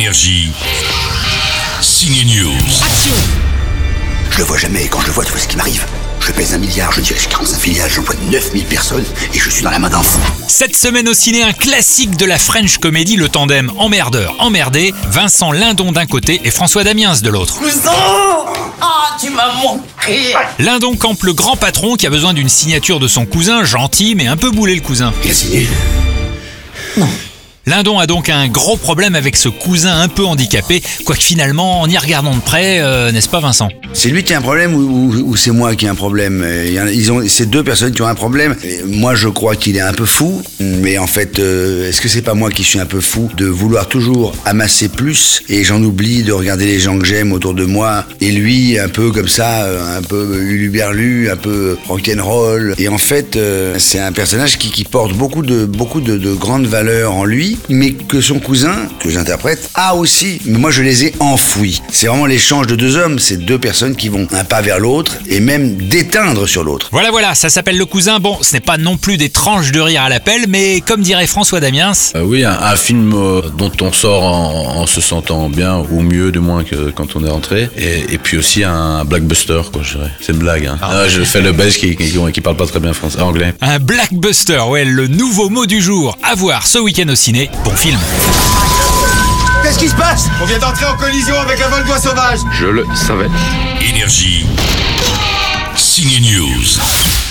Énergie. Signe News. Je le vois jamais et quand je le vois, tu vois ce qui m'arrive. Je pèse un milliard, je dirige 45 filiales, j'emploie 9000 personnes et je suis dans la main d'un fou. Cette semaine au ciné, un classique de la French comedy, le tandem emmerdeur emmerdé, Vincent Lindon d'un côté et François Damiens de l'autre. Cousin Ah, tu m'as manqué Lindon campe le grand patron qui a besoin d'une signature de son cousin, gentil mais un peu boulé le cousin. Il a signé? Lindon a donc un gros problème avec ce cousin un peu handicapé, quoique finalement, en y regardant de près, euh, n'est-ce pas Vincent? C'est lui qui a un problème ou, c'est moi qui ai un problème? Ils ont, c'est deux personnes qui ont un problème. Moi, je crois qu'il est un peu fou, mais en fait, euh, est-ce que c'est pas moi qui suis un peu fou de vouloir toujours amasser plus et j'en oublie de regarder les gens que j'aime autour de moi et lui un peu comme ça, euh, un peu uluberlu, un peu rock'n'roll. Et en fait, c'est un personnage qui, porte beaucoup de beaucoup de grandes valeurs en lui, mais que son cousin, que j'interprète, a aussi. Mais moi, je les ai enfouis. C'est vraiment l'échange de deux hommes. C'est deux personnes qui vont un pas vers l'autre et même d'éteindre sur l'autre. Voilà, voilà, ça s'appelle le cousin. Bon, ce n'est pas non plus des tranches de rire à l'appel, mais comme dirait François Damiens, Euh, oui, un, un film euh, dont on sort en, en se sentant bien, ou mieux du moins que quand on est rentré. Et, et puis aussi un blockbuster, quoi, je dirais. C'est une blague. Hein. Ah, je fais le belge qui, qui, qui parle pas très bien français, anglais. un blackbuster, ouais, le nouveau mot du jour, à voir ce week-end au ciné. Bon film. Qu'est-ce qui se passe? On vient d'entrer en collision avec un vol d'oie sauvage Je le savais. Énergie. Signe News.